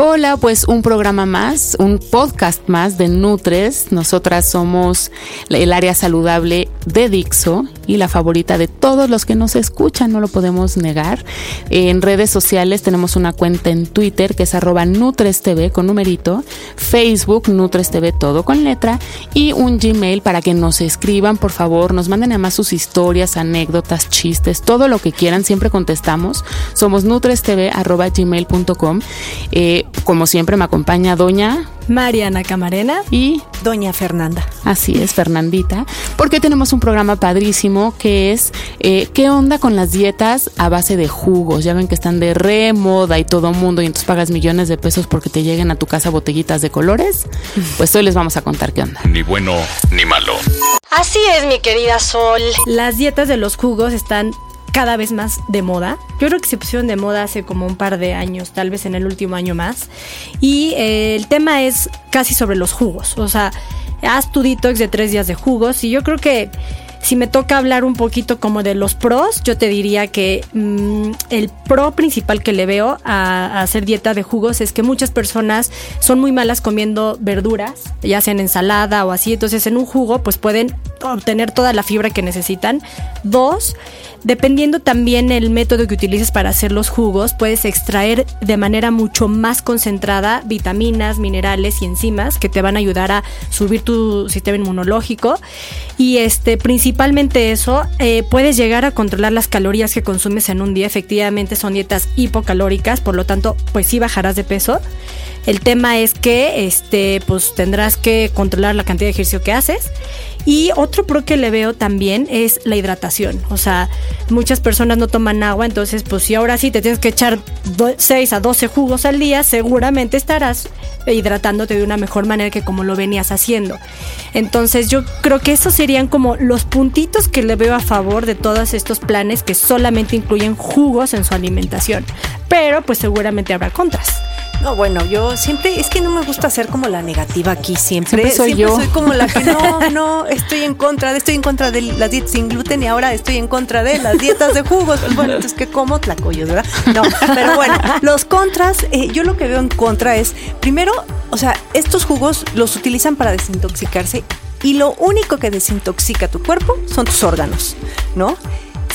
Hola, pues un programa más, un podcast más de Nutres. Nosotras somos el área saludable de Dixo y la favorita de todos los que nos escuchan, no lo podemos negar. En redes sociales tenemos una cuenta en Twitter que es arroba NutresTV con numerito, Facebook NutresTV todo con letra y un Gmail para que nos escriban, por favor, nos manden además sus historias, anécdotas, chistes, todo lo que quieran, siempre contestamos. Somos nutrestv arroba gmail.com. Eh, como siempre me acompaña Doña Mariana Camarena y Doña Fernanda. Así es, Fernandita, porque tenemos un programa padrísimo que es eh, ¿qué onda con las dietas a base de jugos? Ya ven que están de re moda y todo mundo y entonces pagas millones de pesos porque te lleguen a tu casa botellitas de colores. Pues hoy les vamos a contar qué onda. Ni bueno ni malo. Así es, mi querida Sol. Las dietas de los jugos están cada vez más de moda. Yo creo que se pusieron de moda hace como un par de años, tal vez en el último año más. Y eh, el tema es casi sobre los jugos. O sea, haz tu detox de tres días de jugos. Y yo creo que si me toca hablar un poquito como de los pros, yo te diría que mmm, el pro principal que le veo a, a, hacer dieta de jugos es que muchas personas son muy malas comiendo verduras, ya sea en ensalada o así. Entonces en un jugo pues pueden obtener toda la fibra que necesitan. Dos, Dependiendo también el método que utilices para hacer los jugos, puedes extraer de manera mucho más concentrada vitaminas, minerales y enzimas que te van a ayudar a subir tu sistema inmunológico. Y este, principalmente eso, eh, puedes llegar a controlar las calorías que consumes en un día. Efectivamente son dietas hipocalóricas, por lo tanto, pues sí bajarás de peso. El tema es que este, pues tendrás que controlar la cantidad de ejercicio que haces. Y otro pro que le veo también es la hidratación. O sea, muchas personas no toman agua, entonces pues si ahora sí te tienes que echar 6 a 12 jugos al día, seguramente estarás hidratándote de una mejor manera que como lo venías haciendo. Entonces yo creo que esos serían como los puntitos que le veo a favor de todos estos planes que solamente incluyen jugos en su alimentación. Pero pues seguramente habrá contras. No, bueno, yo siempre, es que no me gusta ser como la negativa aquí, siempre. Siempre soy siempre yo. soy como la que no, no, estoy en contra de, estoy en contra de las dietas sin gluten y ahora estoy en contra de las dietas de jugos. Pues bueno, entonces que como tlacoyos, ¿verdad? No, pero bueno, los contras, eh, yo lo que veo en contra es, primero, o sea, estos jugos los utilizan para desintoxicarse y lo único que desintoxica tu cuerpo son tus órganos, ¿no?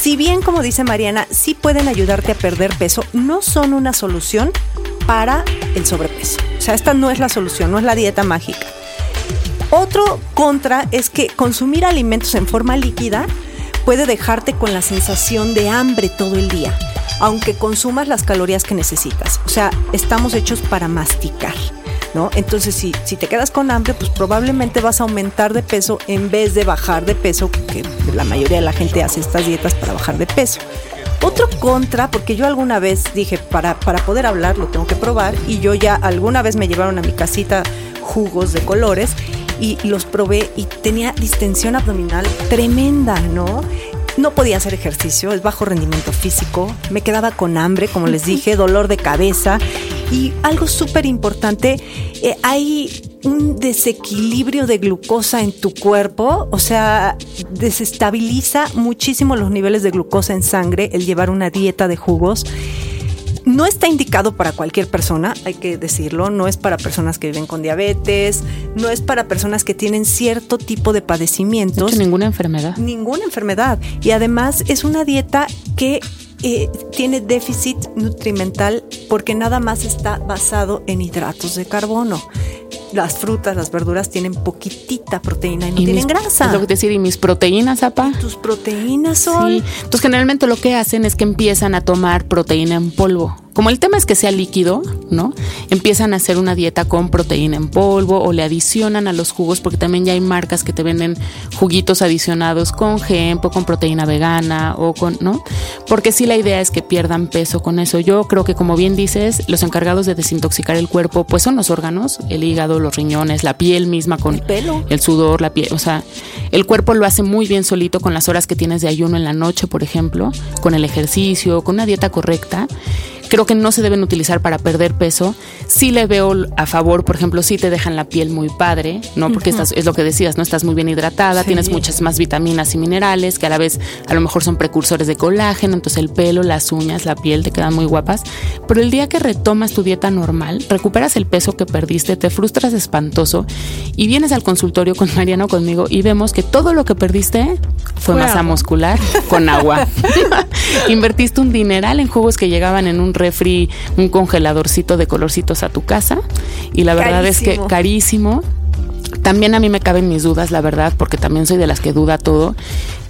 Si bien, como dice Mariana, sí pueden ayudarte a perder peso, no son una solución para el sobrepeso. O sea, esta no es la solución, no es la dieta mágica. Otro contra es que consumir alimentos en forma líquida puede dejarte con la sensación de hambre todo el día, aunque consumas las calorías que necesitas. O sea, estamos hechos para masticar. ¿No? Entonces, si, si, te quedas con hambre, pues probablemente vas a aumentar de peso en vez de bajar de peso, que la mayoría de la gente hace estas dietas para bajar de peso. Otro contra, porque yo alguna vez dije, para, para poder hablar lo tengo que probar, y yo ya alguna vez me llevaron a mi casita jugos de colores y los probé y tenía distensión abdominal tremenda, ¿no? No podía hacer ejercicio, es bajo rendimiento físico, me quedaba con hambre, como les dije, dolor de cabeza y algo súper importante, eh, hay un desequilibrio de glucosa en tu cuerpo, o sea, desestabiliza muchísimo los niveles de glucosa en sangre el llevar una dieta de jugos. No está indicado para cualquier persona, hay que decirlo, no es para personas que viven con diabetes, no es para personas que tienen cierto tipo de padecimientos. De hecho, ninguna enfermedad. Ninguna enfermedad. Y además es una dieta que eh, tiene déficit nutrimental porque nada más está basado en hidratos de carbono. Las frutas, las verduras tienen poquitita proteína y no tienen mis- grasa. Es lo que decir, y mis proteínas, apa. Tus proteínas son. Sí. Entonces, generalmente lo que hacen es que empiezan a tomar proteína en polvo. Como el tema es que sea líquido, ¿no? Empiezan a hacer una dieta con proteína en polvo o le adicionan a los jugos, porque también ya hay marcas que te venden juguitos adicionados con hemp o con proteína vegana o con, ¿no? Porque sí la idea es que pierdan peso con eso. Yo creo que, como bien dices, los encargados de desintoxicar el cuerpo, pues son los órganos, el hígado, los riñones, la piel misma con El pelo. el sudor, la piel, o sea, el cuerpo lo hace muy bien solito con las horas que tienes de ayuno en la noche, por ejemplo, con el ejercicio, con una dieta correcta. Creo que no se deben utilizar para perder peso. Sí le veo a favor, por ejemplo, si te dejan la piel muy padre, ¿no? Porque estás, es lo que decías, ¿no? Estás muy bien hidratada, Sí. tienes muchas más vitaminas y minerales que a la vez a lo mejor son precursores de colágeno, entonces el pelo, las uñas, la piel te quedan muy guapas. Pero el día que retomas tu dieta normal, recuperas el peso que perdiste, te frustras espantoso y vienes al consultorio con Mariana o conmigo y vemos que todo lo que perdiste fue Fue masa agua. muscular con agua. Invertiste un dineral en jugos que llegaban en un refri, un congeladorcito de colorcitos a tu casa y la verdad es que Carísimo. También a mí me caben mis dudas, la verdad, porque también soy de las que duda todo.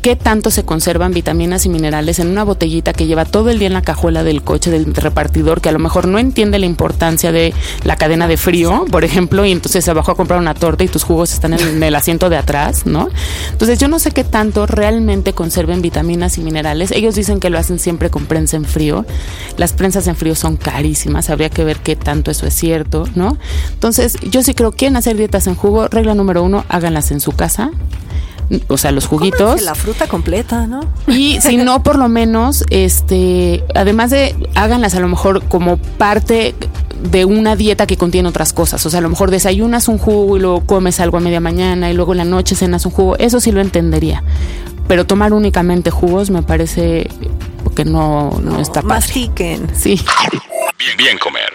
¿Qué tanto se conservan vitaminas y minerales en una botellita que lleva todo el día en la cajuela del coche del repartidor, que a lo mejor no entiende la importancia de la cadena de frío, por ejemplo, y entonces se bajó a comprar una torta y tus jugos están en el asiento de atrás, ¿no? Entonces yo no sé qué tanto realmente conserven vitaminas y minerales. Ellos dicen que lo hacen siempre con prensa en frío. Las prensas en frío son carísimas, habría que ver qué tanto eso es cierto, ¿no? Entonces yo sí creo que quieren hacer dietas en jugo. Regla número uno, háganlas en su casa. O sea, los juguitos. La fruta completa, ¿no? Y si no, por lo menos, este, además de háganlas a lo mejor como parte de una dieta que contiene otras cosas. O sea, a lo mejor desayunas un jugo y luego comes algo a media mañana y luego en la noche cenas un jugo. Eso sí lo entendería. Pero tomar únicamente jugos me parece que no, no, está padre. Mastiquen. Sí. Bien, bien comer.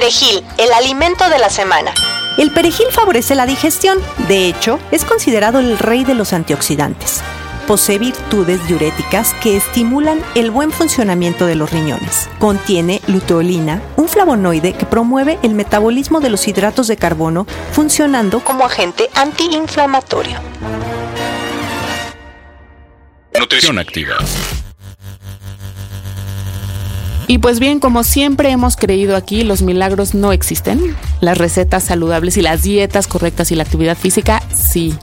Perejil, el alimento de la semana. El perejil favorece la digestión. De hecho, es considerado el rey de los antioxidantes. Posee virtudes diuréticas que estimulan el buen funcionamiento de los riñones. Contiene luteolina, un flavonoide que promueve el metabolismo de los hidratos de carbono, funcionando Como agente antiinflamatorio. Nutrición activa. Y pues bien, como siempre hemos creído aquí, los milagros no existen. Las recetas saludables y las dietas correctas y la actividad física, sí.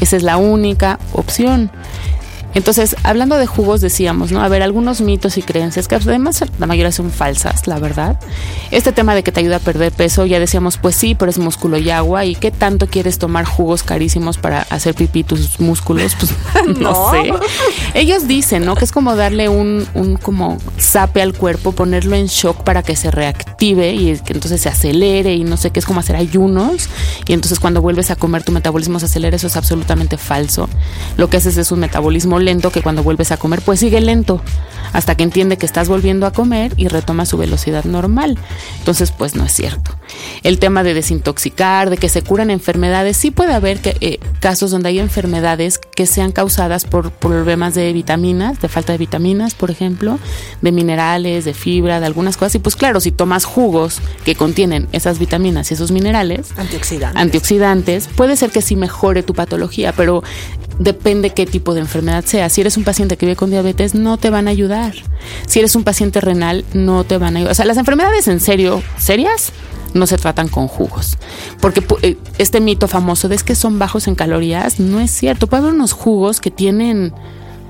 Esa es la única opción. Entonces, hablando de jugos, decíamos, ¿no? A ver, algunos mitos y creencias que además la mayoría son falsas, la verdad. Este tema de que te ayuda a perder peso, ya decíamos, pues sí, pero es músculo y agua. ¿Y qué tanto quieres tomar jugos carísimos para hacer pipí tus músculos? Pues no, No. sé. Ellos dicen, ¿no? Que es como darle un, un como zape al cuerpo, ponerlo en shock para que se reactive y que entonces se acelere y no sé qué, es como hacer ayunos. Y entonces cuando vuelves a comer tu metabolismo se acelera, eso es absolutamente falso. Lo que haces es un metabolismo lento que cuando vuelves a comer, pues sigue lento hasta que entiende que estás volviendo a comer y retoma su velocidad normal. Entonces, pues no es cierto. El tema de desintoxicar, de que se curan enfermedades, sí puede haber que, eh, casos donde hay enfermedades que sean causadas por problemas de vitaminas, de falta de vitaminas, por ejemplo, de minerales, de fibra, de algunas cosas. Y pues claro, si tomas jugos que contienen esas vitaminas y esos minerales, antioxidantes. antioxidantes, puede ser que sí mejore tu patología, pero depende qué tipo de enfermedad sea. Si eres un paciente que vive con diabetes, no te van a ayudar. Si eres un paciente renal, no te van a ayudar. O sea, las enfermedades en serio, serias, no se tratan con jugos. Porque eh, este mito famoso de es que son bajos en calorías, no es cierto. Puede haber unos jugos que tienen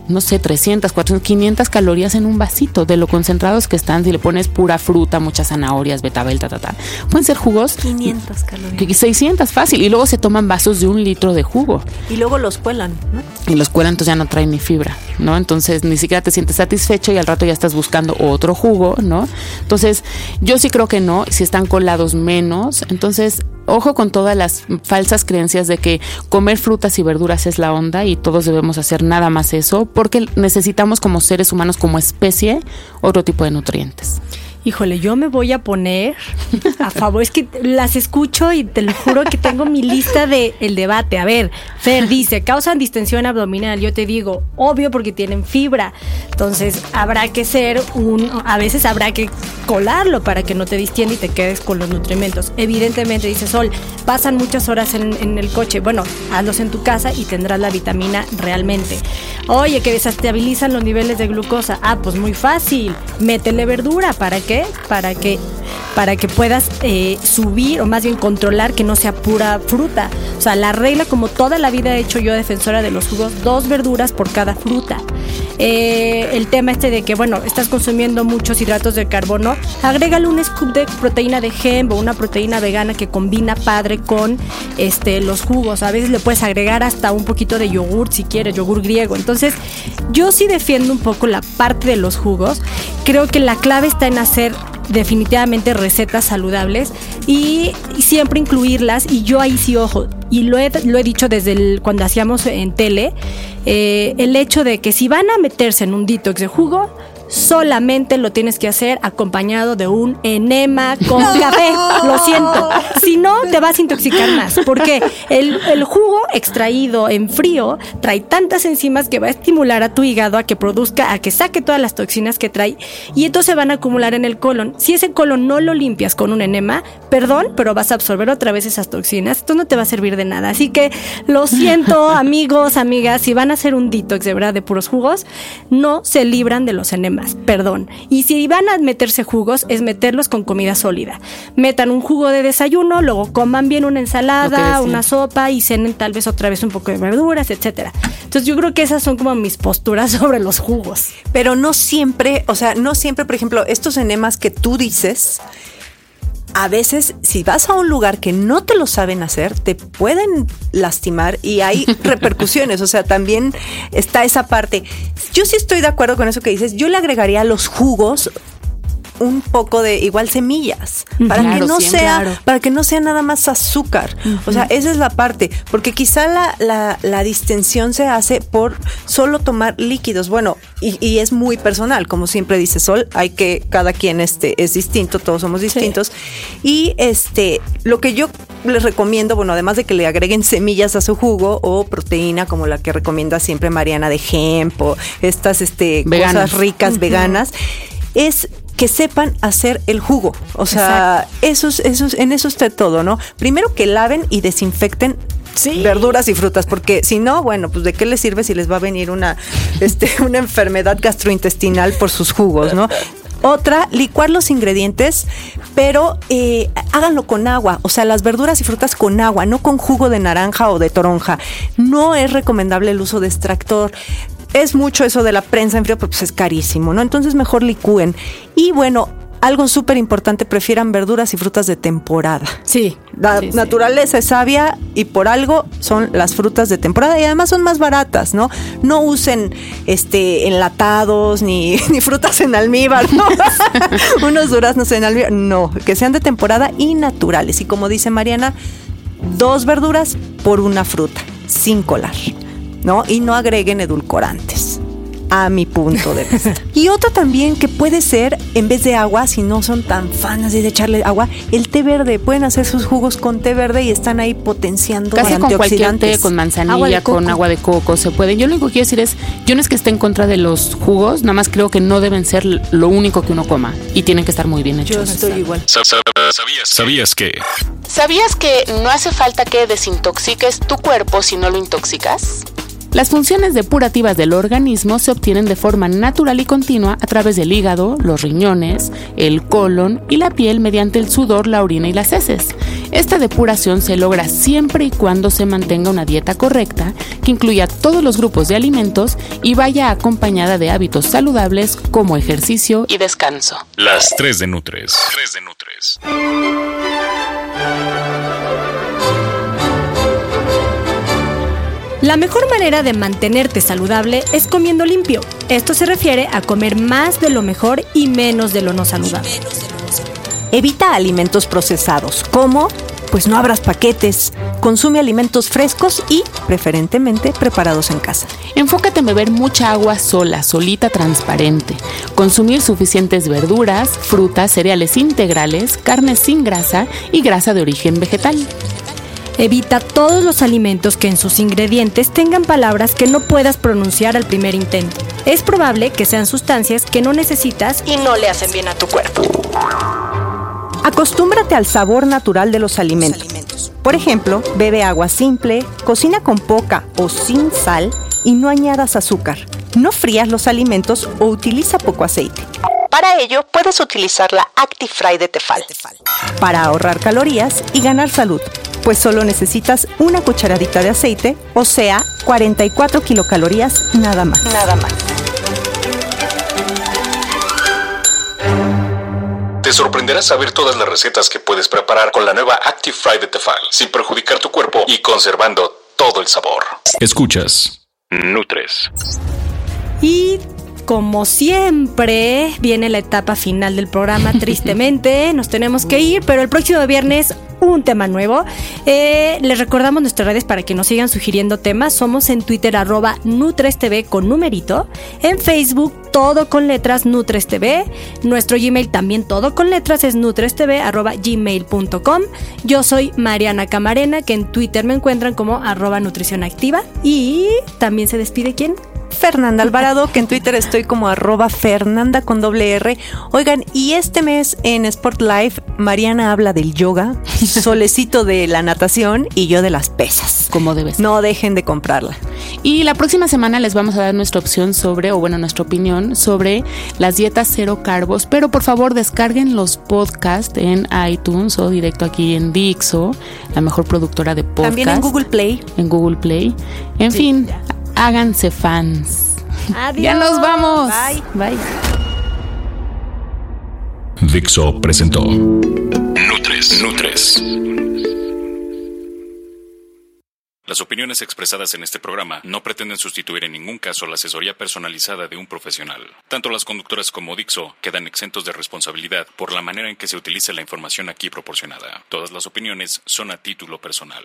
no sé, 300, 400, 500 calorías en un vasito de lo concentrados que están. Si le pones pura fruta, muchas zanahorias, betabel, ta, ta, ta. Pueden ser jugos 500 calorías. que 600 fácil y luego se toman vasos de un litro de jugo Y luego los cuelan, ¿no? y los cuelan entonces ya no traen ni fibra, ¿no? Entonces ni siquiera te sientes satisfecho y al rato ya estás buscando otro jugo, ¿no? Entonces yo sí creo que no, si están colados menos, entonces ojo con todas las falsas creencias de que comer frutas y verduras es la onda y todos debemos hacer nada más eso porque necesitamos como seres humanos, como especie, otro tipo de nutrientes. Híjole, yo me voy a poner a favor. Es que las escucho y te lo juro que tengo mi lista de el debate. A ver, Fer dice, causan distensión abdominal. Yo te digo, obvio porque tienen fibra. Entonces, habrá que ser un, a veces habrá que colarlo para que no te distienda y te quedes con los nutrimentos. Evidentemente, dice Sol, pasan muchas horas en, el coche. Bueno, hazlos en tu casa y tendrás la vitamina realmente. Oye, que desestabilizan los niveles de glucosa. Ah, pues muy fácil. Métele verdura. ¿Para Para que, para que puedas eh, subir o más bien controlar que no sea pura fruta. O sea, la regla, como toda la vida he hecho yo defensora de los jugos, dos verduras por cada fruta. Eh, el tema este de que, bueno, estás consumiendo muchos hidratos de carbono, agrégale un scoop de proteína de hemp o una proteína vegana que combina padre con este, los jugos. A veces le puedes agregar hasta un poquito de yogur si quieres, yogur griego. Entonces, yo sí defiendo un poco la parte de los jugos. Creo que la clave está en hacer definitivamente recetas saludables y, siempre incluirlas. Y yo ahí sí ojo y lo he, lo he dicho desde el, cuando hacíamos en tele eh, el hecho de que si van a meterse en un detox de jugo solamente lo tienes que hacer acompañado de un enema con café. Lo siento. Si no, te vas a intoxicar más. Porque el, el, jugo extraído en frío trae tantas enzimas que va a estimular a tu hígado a que produzca, a que saque todas las toxinas que trae y entonces van a acumular en el colon. Si ese colon no lo limpias con un enema, perdón, pero vas a absorber otra vez esas toxinas. Esto no te va a servir de nada. Así que lo siento, amigos, amigas, si van a hacer un detox de verdad de puros jugos, no se libran de los enemas perdón. Y si van a meterse jugos, es meterlos con comida sólida. Metan un jugo de desayuno, luego coman bien una ensalada, una sopa y cenen tal vez otra vez un poco de verduras, etcétera. Entonces yo creo que esas son como mis posturas sobre los jugos. Pero no siempre, o sea, no siempre, por ejemplo, estos enemas que tú dices, a veces si vas a un lugar que no te lo saben hacer, te pueden lastimar y hay repercusiones. O sea, también está esa parte. Yo sí estoy de acuerdo con eso que dices. Yo le agregaría los jugos un poco de igual semillas para que no sea para que no sea nada más azúcar. O sea esa es la parte porque quizá la, la, la distensión se hace por solo tomar líquidos. Bueno y, y, es muy personal como siempre dice Sol hay que cada quien este es distinto todos somos distintos. Sí. y este lo que yo les recomiendo bueno además de que le agreguen semillas a su jugo o proteína como la que recomienda siempre Mariana de hemp o estas este cosas ricas veganas es que sepan hacer el jugo. O sea, esos, esos, en eso está todo, ¿no? Primero que laven y desinfecten Sí. verduras y frutas, porque si no, bueno, pues de qué les sirve si les va a venir una, este, una enfermedad gastrointestinal por sus jugos, ¿no? Otra, licuar los ingredientes, pero eh, háganlo con agua, o sea, las verduras y frutas con agua, no con jugo de naranja o de toronja. No es recomendable el uso de extractor es mucho eso de la prensa en frío, pues es carísimo, ¿no? Entonces mejor licúen. Y bueno, algo súper importante, prefieran verduras y frutas de temporada. Sí. La sí, naturaleza sí. es sabia y por algo son las frutas de temporada y además son más baratas, ¿no? No usen este enlatados ni, ni frutas en almíbar, ¿no? Unos duraznos en almíbar. No, que sean de temporada y naturales. Y como dice Mariana, dos verduras por una fruta, sin colar. ¿No? Y no agreguen edulcorantes. A mi punto de vista. y otra también que puede ser, en vez de agua, si no son tan fans de echarle agua, el té verde. Pueden hacer sus jugos con té verde y están ahí potenciando Casi con cualquier té, con Agua manzanilla, coco. con agua de coco, se puede. Yo lo único que quiero decir es, yo no es que esté en contra de los jugos, nada más creo que no deben ser lo único que uno coma y tienen que estar muy bien Yo hechos. estoy igual. ¿Sabías, ¿Sabías que? ¿Sabías que no hace falta que desintoxiques tu cuerpo si no lo intoxicas? Las funciones depurativas del organismo se obtienen de forma natural y continua a través del hígado, los riñones, el colon y la piel mediante el sudor, la orina y las heces. Esta depuración se logra siempre y cuando se mantenga una dieta correcta que incluya todos los grupos de alimentos y vaya acompañada de hábitos saludables como ejercicio y descanso. Las 3 de Nutres. 3 de Nutres. La mejor manera de mantenerte saludable es comiendo limpio. Esto se refiere a comer más de lo mejor y menos de lo no saludable. Evita alimentos procesados, como pues no abras paquetes. Consume alimentos frescos y, preferentemente, preparados en casa. Enfócate en beber mucha agua sola, solita, transparente. Consumir suficientes verduras, frutas, cereales integrales, carnes sin grasa y grasa de origen vegetal. Evita todos los alimentos que en sus ingredientes tengan palabras que no puedas pronunciar al primer intento. Es probable que sean sustancias que no necesitas Y no le hacen bien a tu cuerpo. Acostúmbrate al sabor natural de los alimentos. Por ejemplo, bebe agua simple, cocina con poca o sin sal y no añadas azúcar. No frías los alimentos o utiliza poco aceite. Para ello, puedes utilizar la ActiFry de Tefal. Para ahorrar calorías y ganar salud, pues solo necesitas una cucharadita de aceite, o sea, 44 kilocalorías nada más. Nada más. Te sorprenderá saber todas las recetas que puedes preparar con la nueva Active Fry de Tefal, sin perjudicar tu cuerpo y conservando todo el sabor. Escuchas. Nutres. Y como siempre, viene la etapa final del programa. Tristemente, nos tenemos que ir, pero el próximo viernes un tema nuevo. Eh, les recordamos nuestras redes para que nos sigan sugiriendo temas. Somos en Twitter arroba NutresTV con numerito. En Facebook todo con letras NutresTV. Nuestro Gmail también todo con letras es nutrestv arroba gmail.com. Yo soy Mariana Camarena, que en Twitter me encuentran como arroba nutrición activa. Y también se despide quién? Fernanda Alvarado, que en Twitter estoy como arroba Fernanda con doble R. Oigan, y este mes en Sport Life, Mariana habla del yoga, Solecito de la natación y yo de las pesas. Como debe ser. No dejen de comprarla. Y la próxima semana les vamos a dar nuestra opción sobre, o bueno, nuestra opinión sobre las dietas cero carbos. Pero por favor descarguen los podcasts en iTunes o directo aquí en Dixo, la mejor productora de podcast. También en Google Play. En Google Play. En fin, háganse fans. Ya nos vamos. Bye. Bye. Dixo presentó Nutres. Nutres. Las opiniones expresadas en este programa no pretenden sustituir en ningún caso la asesoría personalizada de un profesional. Tanto las conductoras como Dixo quedan exentos de responsabilidad por la manera en que se utilice la información aquí proporcionada. Todas las opiniones son a título personal.